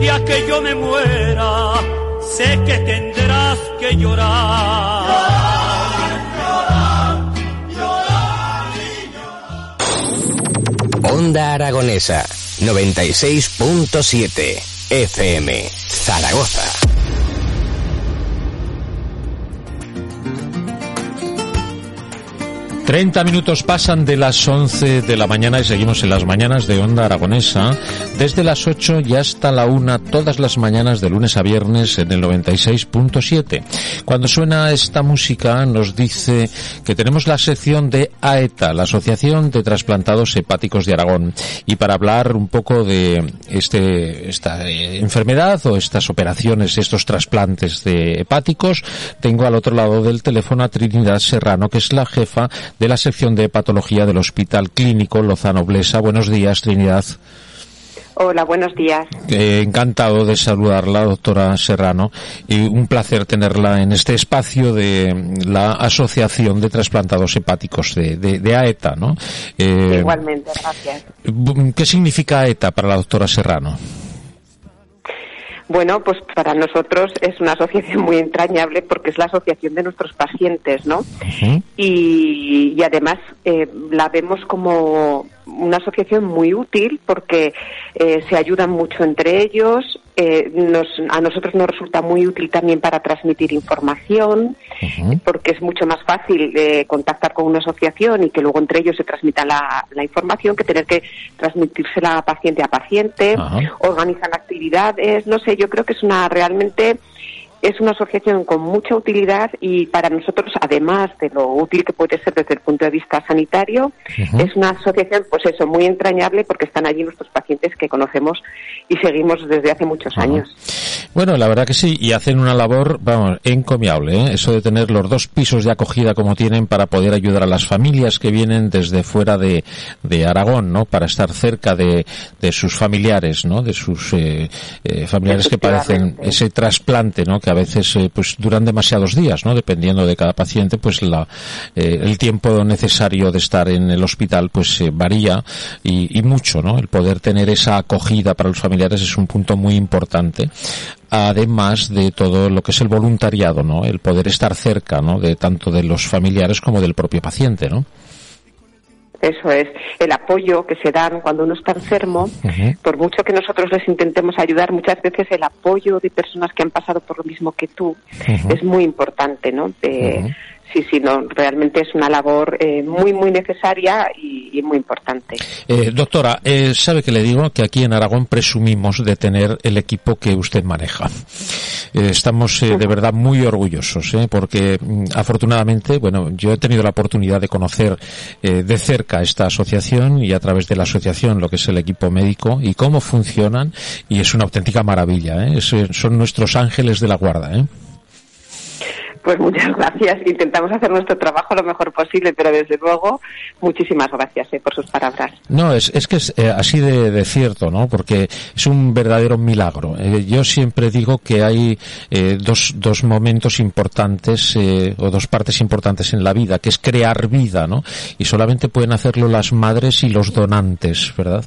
día que yo me muera, sé que tendrás que llorar. Llorar, llorar, llorar, llorar. Onda Aragonesa, 96.7 FM, Zaragoza. 30 minutos pasan de las 11 de la mañana y seguimos en las mañanas de Onda Aragonesa. Desde las 8 y hasta la 1 todas las mañanas de lunes a viernes en el 96.7. Cuando suena esta música nos dice que tenemos la sección de AETA, la Asociación de Trasplantados Hepáticos de Aragón. Y para hablar un poco de este, esta eh, enfermedad o estas operaciones, estos trasplantes de hepáticos, tengo al otro lado del teléfono a Trinidad Serrano, que es la jefa de la sección de patología del Hospital Clínico Lozano Blesa. Buenos días, Trinidad. Hola, buenos días. Eh, encantado de saludarla, doctora Serrano, y un placer tenerla en este espacio de la Asociación de Trasplantados Hepáticos de, AETA, ¿no? Eh, Igualmente, gracias. ¿Qué significa AETA para la doctora Serrano? Bueno, pues para nosotros es una asociación muy entrañable porque es la asociación de nuestros pacientes, ¿no? y, además eh, la vemos como una asociación muy útil porque eh, se ayudan mucho entre ellos. Eh, nos, a nosotros nos resulta muy útil también para transmitir información, porque es mucho más fácil eh, contactar con una asociación y que luego entre ellos se transmita la, información que tener que transmitírsela paciente a paciente. Organizan actividades, no sé, yo creo que es una realmente es una asociación con mucha utilidad y para nosotros, además de lo útil que puede ser desde el punto de vista sanitario, es una asociación, pues eso, muy entrañable porque están allí nuestros pacientes que conocemos y seguimos desde hace muchos años. Bueno, la verdad que sí, y hacen una labor, vamos, encomiable, ¿eh? eso de tener los dos pisos de acogida como tienen para poder ayudar a las familias que vienen desde fuera de, de Aragón, ¿no? Para estar cerca de, de sus familiares, ¿no? De sus eh, eh, familiares que padecen ese trasplante, ¿no? A veces eh, pues duran demasiados días, ¿no? Dependiendo de cada paciente, pues la, eh, el tiempo necesario de estar en el hospital pues eh, varía y, y, mucho, ¿no? El poder tener esa acogida para los familiares es un punto muy importante además de todo lo que es el voluntariado, ¿no? El poder estar cerca, ¿no? De tanto de los familiares como del propio paciente, ¿no? Eso es, el apoyo que se dan cuando uno está enfermo, por mucho que nosotros les intentemos ayudar, muchas veces el apoyo de personas que han pasado por lo mismo que tú es muy importante, ¿no? De, sí, sí, no, realmente es una labor eh, muy, muy necesaria y, muy importante. Eh, doctora, eh, sabe que le digo que aquí en Aragón presumimos de tener el equipo que usted maneja. estamos de verdad muy orgullosos, porque mm, afortunadamente, bueno, yo he tenido la oportunidad de conocer de cerca esta asociación y a través de la asociación lo que es el equipo médico y cómo funcionan y es una auténtica maravilla. son nuestros ángeles de la guarda. ¿eh? Pues muchas gracias. Intentamos hacer nuestro trabajo lo mejor posible, pero desde luego, muchísimas gracias eh, por sus palabras. No, es, es que es eh, así de, cierto, ¿no? Porque es un verdadero milagro. Eh, yo siempre digo que hay dos, dos momentos importantes o dos partes importantes en la vida, que es crear vida, ¿no? Y solamente pueden hacerlo las madres y los donantes, ¿verdad?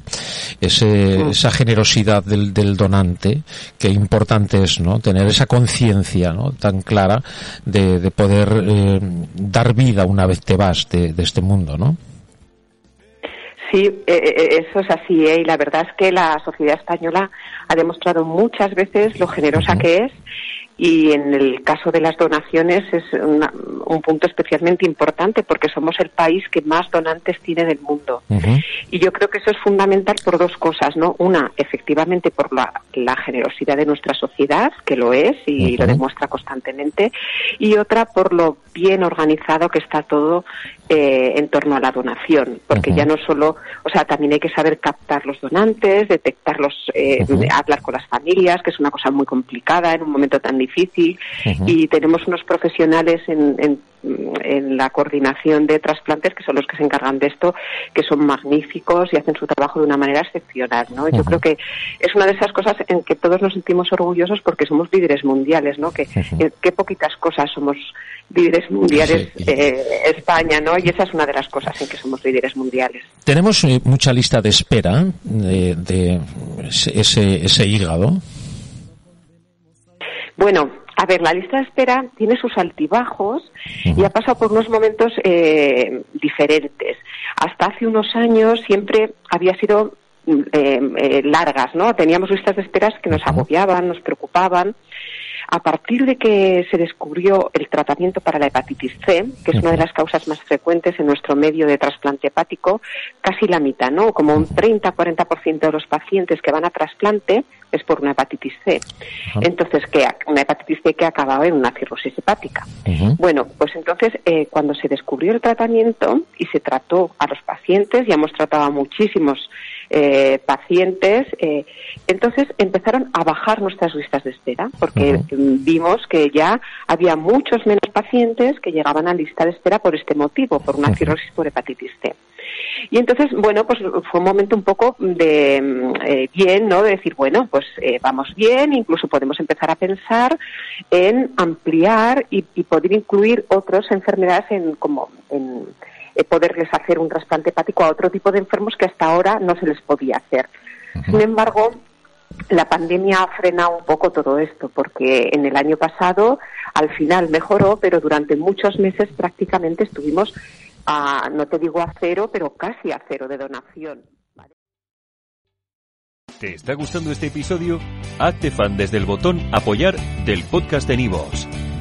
Ese, mm. Esa generosidad del, del donante, que importante es, ¿no? Tener esa conciencia, ¿no? Tan clara de, poder eh, dar vida una vez te vas de, este mundo, ¿no? Sí, eh, eh, eso es así, y la verdad es que la sociedad española ha demostrado muchas veces lo generosa que es y en el caso de las donaciones es un punto especialmente importante porque somos el país que más donantes tiene del mundo. Y yo creo que eso es fundamental por dos cosas, ¿no? Una, efectivamente, por la, generosidad de nuestra sociedad, que lo es y lo demuestra constantemente, y otra, por lo bien organizado que está todo eh, en torno a la donación, porque ya no solo, o sea, también hay que saber captar los donantes, detectarlos, eh, hablar con las familias, que es una cosa muy complicada en un momento tan difícil, y tenemos unos profesionales en, en en la coordinación de trasplantes, que son los que se encargan de esto, que son magníficos y hacen su trabajo de una manera excepcional, ¿no? Yo creo que es una de esas cosas en que todos nos sentimos orgullosos porque somos líderes mundiales, ¿no? Que, qué poquitas cosas somos líderes mundiales eh, España, ¿no? Y esa es una de las cosas en que somos líderes mundiales. Tenemos eh, mucha lista de espera de, de ese, ese hígado. Bueno, a ver, la lista de espera tiene sus altibajos y ha pasado por unos momentos eh, diferentes. Hasta hace unos años siempre había sido eh, eh, largas, ¿no? Teníamos listas de esperas que nos agobiaban, nos preocupaban. A partir de que se descubrió el tratamiento para la hepatitis C, que es una de las causas más frecuentes en nuestro medio de trasplante hepático, casi la mitad, ¿no? Como un 30-40% de los pacientes que van a trasplante es por una hepatitis C. Entonces, ¿qué? Una hepatitis C que ha acabado en una cirrosis hepática. Bueno, pues entonces, eh, cuando se descubrió el tratamiento y se trató a los pacientes, ya hemos tratado a muchísimos eh, pacientes, eh, entonces empezaron a bajar nuestras listas de espera, porque vimos que ya había muchos menos pacientes que llegaban a lista de espera por este motivo, por una cirrosis por hepatitis C. Y entonces, bueno, pues fue un momento un poco de eh, bien, ¿no? De decir, bueno, pues eh, vamos bien, incluso podemos empezar a pensar en ampliar y, poder incluir otras enfermedades en como en eh, poderles hacer un trasplante hepático a otro tipo de enfermos que hasta ahora no se les podía hacer. Sin embargo, la pandemia ha frenado un poco todo esto, porque en el año pasado al final mejoró, pero durante muchos meses prácticamente estuvimos no te digo a cero, pero casi a cero de donación. ¿Te está gustando este episodio? Hazte fan desde el botón apoyar del podcast de Nivos.